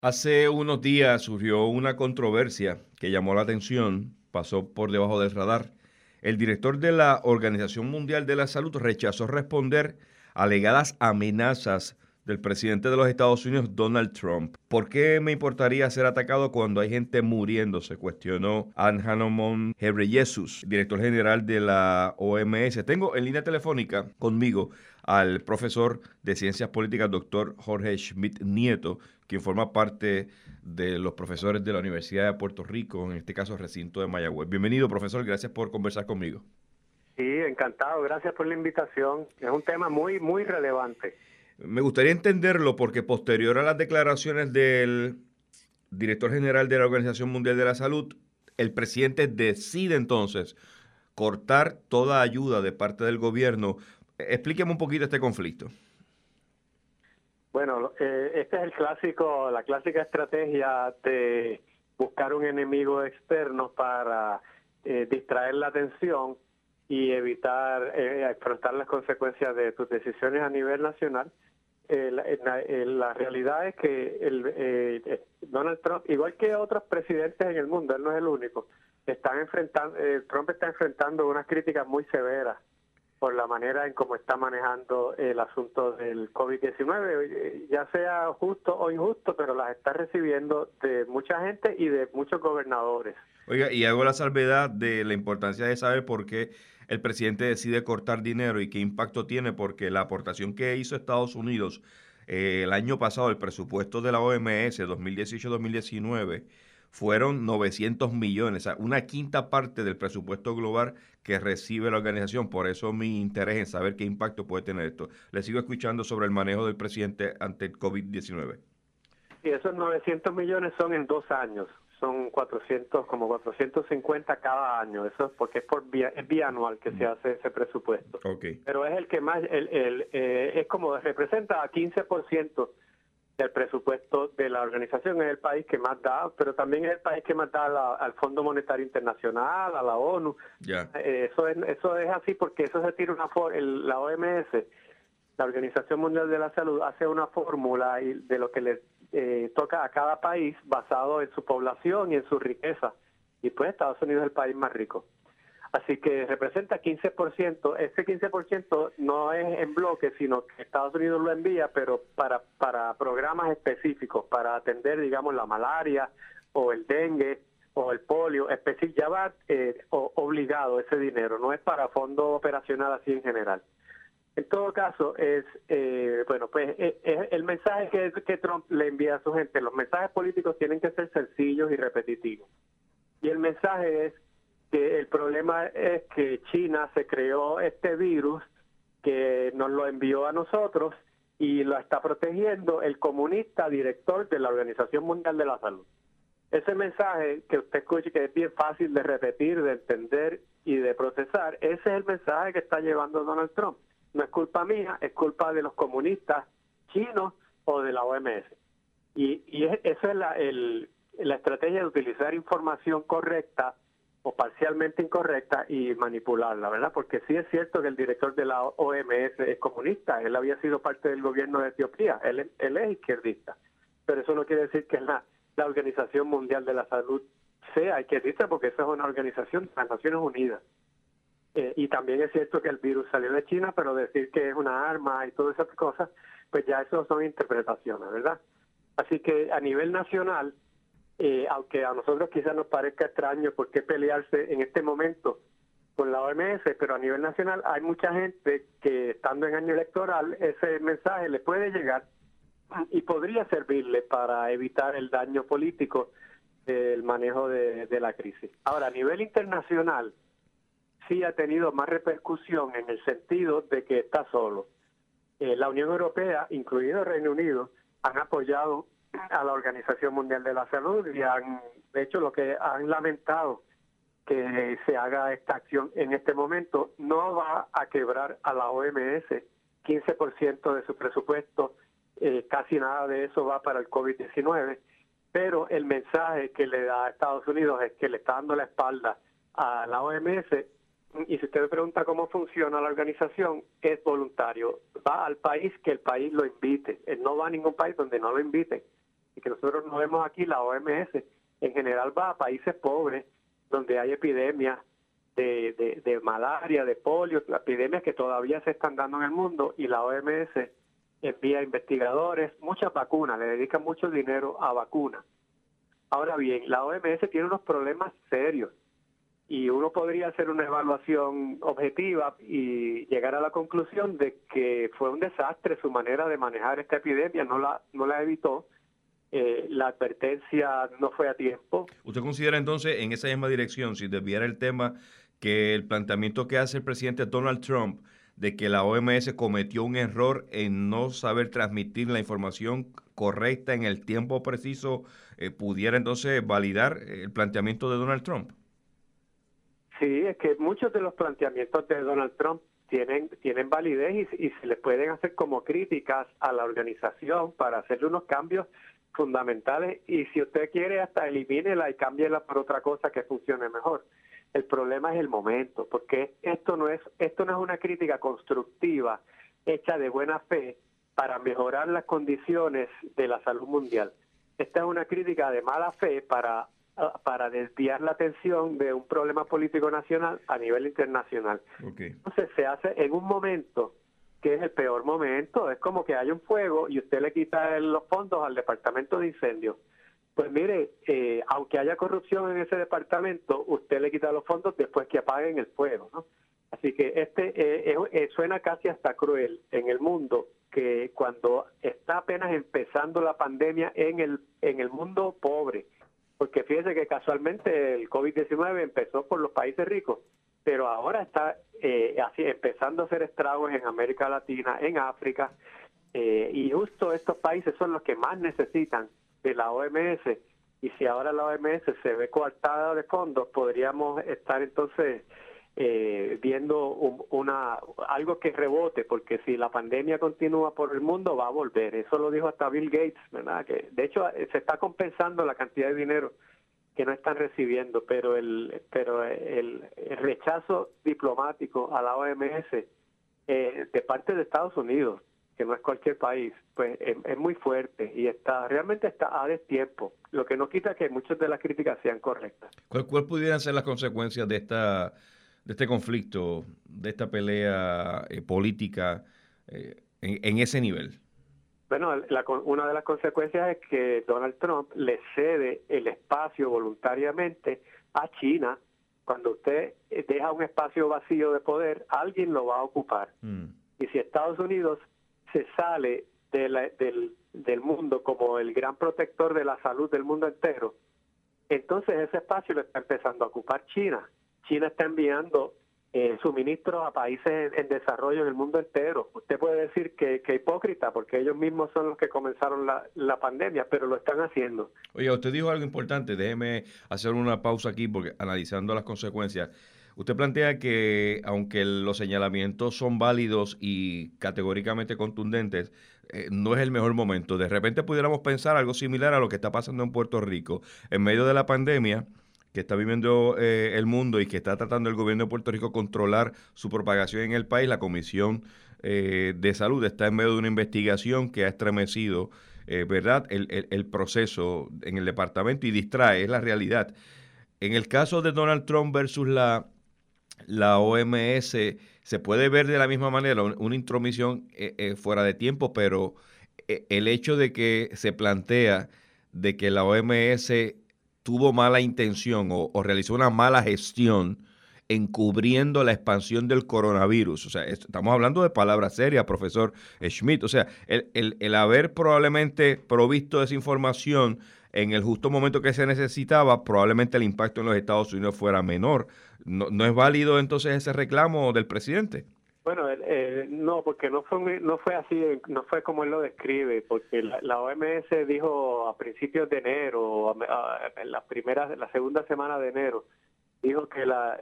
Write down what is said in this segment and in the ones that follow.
Hace unos días surgió una controversia que llamó la atención, pasó por debajo del radar. El director de la Organización Mundial de la Salud rechazó responder alegadas amenazas del presidente de los Estados Unidos, Donald Trump. ¿Por qué me importaría ser atacado cuando hay gente muriendo? Se cuestionó Ann Henry Jesus, director general de la OMS. Tengo en línea telefónica conmigo al profesor de Ciencias Políticas, doctor Jorge Schmidt Nieto, quien forma parte de los profesores de la Universidad de Puerto Rico, en este caso recinto de Mayagüez. Bienvenido, profesor, gracias por conversar conmigo. Sí, encantado, gracias por la invitación. Es un tema muy, muy relevante. Me gustaría entenderlo porque posterior a las declaraciones del director general de la Organización Mundial de la Salud, el presidente decide entonces cortar toda ayuda de parte del gobierno Explíqueme un poquito este conflicto. Bueno, eh, este es el clásico, la clásica estrategia de buscar un enemigo externo para eh, distraer la atención y evitar eh, afrontar las consecuencias de tus decisiones a nivel nacional. La, realidad es que el, Donald Trump, igual que otros presidentes en el mundo, él no es el único, están enfrentando, Trump está enfrentando unas críticas muy severas por la manera en cómo está manejando el asunto del COVID-19, ya sea justo o injusto, pero las está recibiendo de mucha gente y de muchos gobernadores. Oiga, y hago la salvedad de la importancia de saber por qué el presidente decide cortar dinero y qué impacto tiene, porque la aportación que hizo Estados Unidos eh, el año pasado, el presupuesto de la OMS 2018-2019, fueron 900 millones, o sea, una quinta parte del presupuesto global que recibe la organización. Por eso mi interés en saber qué impacto puede tener esto. Le sigo escuchando sobre el manejo del presidente ante el COVID-19. Y esos 900 millones son en dos años, son 400, como 450 cada año, eso es porque es por es bianual que se mm. hace ese presupuesto. Okay. Pero es el que más, el, el eh, es como representa a 15% del presupuesto de la organización, es el país que más da, pero también es el país que más da al Fondo Monetario Internacional, a la ONU. Eh, eso, es, eso es así porque eso se tira una la OMS, la Organización Mundial de la Salud, hace una fórmula de lo que le eh, toca a cada país basado en su población y en su riqueza. Y pues Estados Unidos es el país más rico. Así que representa 15%. Ese 15% no es en bloque, sino que Estados Unidos lo envía, pero para, para programas específicos, para atender, digamos, la malaria o el dengue o el polio, ya va eh, obligado ese dinero, no es para fondo operacional así en general. En todo caso, es, eh, bueno, pues eh, el mensaje que Trump le envía a su gente, los mensajes políticos tienen que ser sencillos y repetitivos. Y el mensaje es que el problema es que China se creó este virus que nos lo envió a nosotros y lo está protegiendo el comunista director de la Organización Mundial de la Salud. Ese mensaje que usted escuche que es bien fácil de repetir, de entender y de procesar, ese es el mensaje que está llevando Donald Trump. No es culpa mía, es culpa de los comunistas chinos o de la OMS. Y, y eso es la, la estrategia de utilizar información correcta o parcialmente incorrecta y manipularla, ¿verdad? Porque sí es cierto que el director de la OMS es comunista, él había sido parte del gobierno de Etiopía, él, es izquierdista, pero eso no quiere decir que la, la Organización Mundial de la Salud sea izquierdista, porque esa es una organización de las Naciones Unidas. Eh, y también es cierto que el virus salió de China, pero decir que es una arma y todas esas cosas, pues ya eso son interpretaciones, ¿verdad? Así que a nivel nacional, eh, aunque a nosotros quizás nos parezca extraño por qué pelearse en este momento con la OMS, pero a nivel nacional hay mucha gente que estando en año electoral ese mensaje le puede llegar y podría servirle para evitar el daño político del manejo de, la crisis. Ahora, a nivel internacional, sí ha tenido más repercusión en el sentido de que está solo. Eh, la Unión Europea, incluido el Reino Unido, han apoyado a la Organización Mundial de la Salud y han hecho lo que han lamentado que se haga esta acción en este momento no va a quebrar a la OMS 15% de su presupuesto eh, casi nada de eso va para el COVID-19 pero el mensaje que le da a Estados Unidos es que le está dando la espalda a la OMS y si usted me pregunta cómo funciona la organización, es voluntario. Va al país que el país lo invite. No va a ningún país donde no lo inviten y que nosotros no vemos aquí, la OMS en general va a países pobres donde hay epidemias de, de, malaria, de polio, epidemias que todavía se están dando en el mundo y la OMS envía investigadores, muchas vacunas, le dedican mucho dinero a vacunas. Ahora bien, la OMS tiene unos problemas serios y uno podría hacer una evaluación objetiva y llegar a la conclusión de que fue un desastre su manera de manejar esta epidemia, no la, no la evitó, la advertencia no fue a tiempo. ¿Usted considera entonces en esa misma dirección, si desviara el tema, que el planteamiento que hace el presidente Donald Trump de que la OMS cometió un error en no saber transmitir la información correcta en el tiempo preciso, eh, pudiera entonces validar el planteamiento de Donald Trump? Sí, es que muchos de los planteamientos de Donald Trump tienen, tienen validez y, y se les pueden hacer como críticas a la organización para hacerle unos cambios fundamentales y si usted quiere hasta elimínela y cámbiela por otra cosa que funcione mejor. El problema es el momento, porque esto no es esto no es una crítica constructiva hecha de buena fe para mejorar las condiciones de la salud mundial. Esta es una crítica de mala fe para para desviar la atención de un problema político nacional a nivel internacional. Entonces se hace en un momento que es el peor momento, es como que hay un fuego y usted le quita los fondos al departamento de incendios. Pues mire, eh, aunque haya corrupción en ese departamento, usted le quita los fondos después que apaguen el fuego, ¿no? Así que este eh, eh, suena casi hasta cruel en el mundo que cuando está apenas empezando la pandemia en el en el mundo pobre, porque fíjese que casualmente el COVID-19 empezó por los países ricos, pero ahora está así empezando a hacer estragos en América Latina, en África, y justo estos países son los que más necesitan de la OMS y si ahora la OMS se ve coartada de fondos, podríamos estar entonces eh, viendo una algo que rebote, porque si la pandemia continúa por el mundo va a volver. Eso lo dijo hasta Bill Gates, ¿verdad? Que de hecho se está compensando la cantidad de dinero que no están recibiendo, pero el pero el, rechazo diplomático a la OMS eh, de parte de Estados Unidos que no es cualquier país, pues es, muy fuerte y está realmente está a destiempo, lo que no quita que muchas de las críticas sean correctas. ¿Cuál, pudieran ser las consecuencias de esta de este conflicto, de esta pelea eh, política eh, en, ese nivel? Bueno, una de las consecuencias es que Donald Trump le cede el espacio voluntariamente a China. Cuando usted deja un espacio vacío de poder, alguien lo va a ocupar. Mm. Y si Estados Unidos se sale del, del mundo como el gran protector de la salud del mundo entero, entonces ese espacio lo está empezando a ocupar China. China está enviando eh, suministros a países en, desarrollo en el mundo entero. Usted puede decir que, que hipócrita, porque ellos mismos son los que comenzaron la, la pandemia, pero lo están haciendo. Oye, usted dijo algo importante, déjeme hacer una pausa aquí, porque analizando las consecuencias, Usted plantea que aunque los señalamientos son válidos y categóricamente contundentes, eh, no es el mejor momento. De repente pudiéramos pensar algo similar a lo que está pasando en Puerto Rico. En medio de la pandemia que está viviendo eh, el mundo y que está tratando el gobierno de Puerto Rico controlar su propagación en el país, la Comisión eh, de Salud está en medio de una investigación que ha estremecido, ¿verdad?, el, el proceso en el departamento y distrae, es la realidad. En el caso de Donald Trump versus la la OMS se puede ver de la misma manera, una intromisión eh, eh, fuera de tiempo, pero eh, el hecho de que se plantea de que la OMS tuvo mala intención o, realizó una mala gestión encubriendo la expansión del coronavirus. O sea, estamos hablando de palabras serias, profesor Schmidt. O sea, el, el, el haber probablemente provisto esa información en el justo momento que se necesitaba, probablemente el impacto en los Estados Unidos fuera menor. ¿No, no es válido entonces ese reclamo del presidente? Bueno, no, porque no fue no fue así, no fue como él lo describe, porque la, OMS dijo a principios de enero, en la primera, la segunda semana de enero, dijo que la,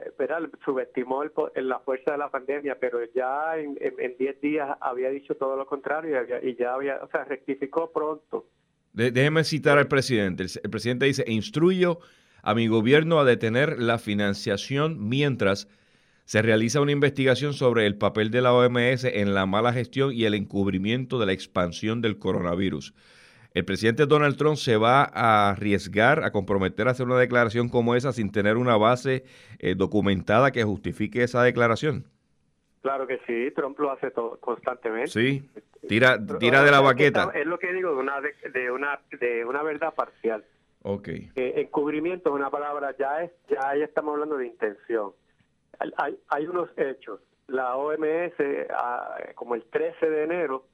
subestimó la fuerza de la pandemia, pero ya en 10 días había dicho todo lo contrario y, y ya había, o sea, rectificó pronto déjeme citar al presidente. El, presidente dice, instruyo a mi gobierno a detener la financiación mientras se realiza una investigación sobre el papel de la OMS en la mala gestión y el encubrimiento de la expansión del coronavirus. ¿El presidente Donald Trump se va a arriesgar a comprometer a hacer una declaración como esa sin tener una base eh, documentada que justifique esa declaración? Claro que sí, Trump lo hace todo, constantemente. Sí, tira, tira de la baqueta. Es lo que digo de una, de una, de una verdad parcial. Ok. encubrimiento es una palabra, ya es ya, ya estamos hablando de intención. Hay, hay unos hechos. La OMS, ah, como el 13 de enero,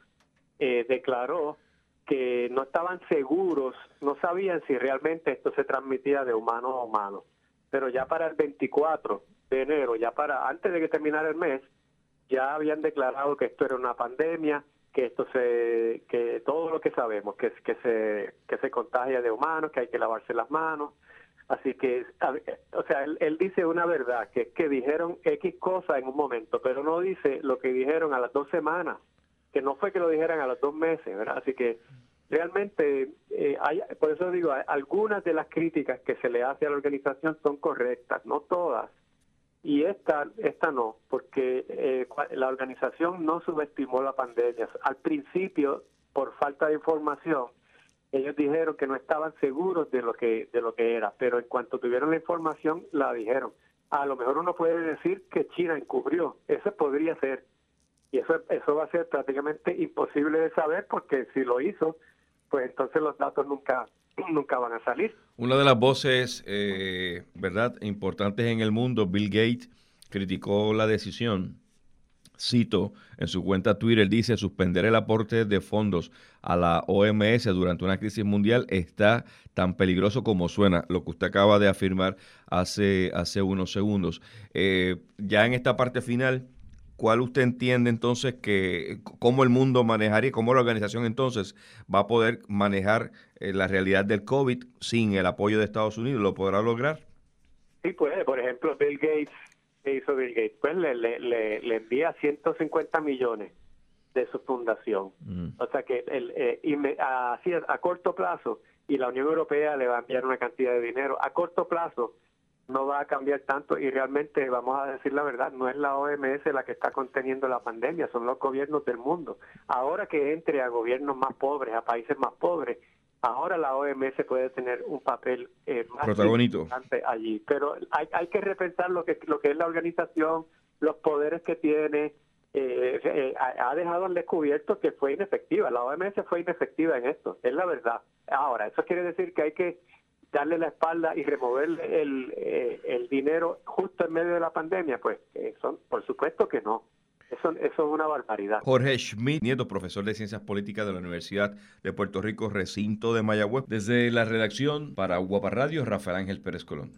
eh, declaró que no estaban seguros, no sabían si realmente esto se transmitía de humano a humano. Pero ya para el 24 de enero, ya para antes de que terminara el mes, ya habían declarado que esto era una pandemia, que esto se que todo lo que sabemos que que se que se contagia de humanos, que hay que lavarse las manos. Así que o sea, él, él dice una verdad, que es que dijeron X cosa en un momento, pero no dice lo que dijeron a las dos semanas que no fue que lo dijeran a los dos meses, ¿verdad? Así que realmente, eh, hay, por eso digo, algunas de las críticas que se le hace a la organización son correctas, no todas. Y esta, esta no, porque eh, la organización no subestimó la pandemia. Al principio, por falta de información, ellos dijeron que no estaban seguros de lo que de lo que era, pero en cuanto tuvieron la información la dijeron. A lo mejor uno puede decir que China encubrió, eso podría ser, y eso, eso va a ser prácticamente imposible de saber porque si lo hizo, pues entonces los datos nunca, nunca van a salir. Una de las voces, eh, ¿verdad?, importantes en el mundo, Bill Gates, criticó la decisión. Cito en su cuenta Twitter, dice, suspender el aporte de fondos a la OMS durante una crisis mundial está tan peligroso como suena, lo que usted acaba de afirmar hace, hace unos segundos. Eh, ya en esta parte final, ¿cuál usted entiende entonces que cómo el mundo manejaría, cómo la organización entonces va a poder manejar eh, la realidad del COVID sin el apoyo de Estados Unidos? ¿Lo podrá lograr? Sí, pues, por ejemplo, Bill Gates, ¿qué hizo Bill Gates? Pues le, le, le, envía 150 millones de su fundación. Mm. O sea que el, eh, así a corto plazo, y la Unión Europea le va a enviar una cantidad de dinero, a corto plazo no va a cambiar tanto y realmente, vamos a decir la verdad, no es la OMS la que está conteniendo la pandemia, son los gobiernos del mundo. Ahora que entre a gobiernos más pobres, a países más pobres, ahora la OMS puede tener un papel eh, más importante allí. Pero hay, hay que repensar lo que, lo que es la organización, los poderes que tiene. Eh, eh, ha dejado al descubierto que fue inefectiva. La OMS fue inefectiva en esto, es la verdad. Ahora, eso quiere decir que hay que darle la espalda y removerle el, eh, el dinero justo en medio de la pandemia, pues son, por supuesto que no. Eso, eso es una barbaridad. Jorge Schmidt, nieto, profesor de Ciencias Políticas de la Universidad de Puerto Rico, recinto de Mayagüez. Desde la redacción para Guapa Radio, Rafael Ángel Pérez Colón.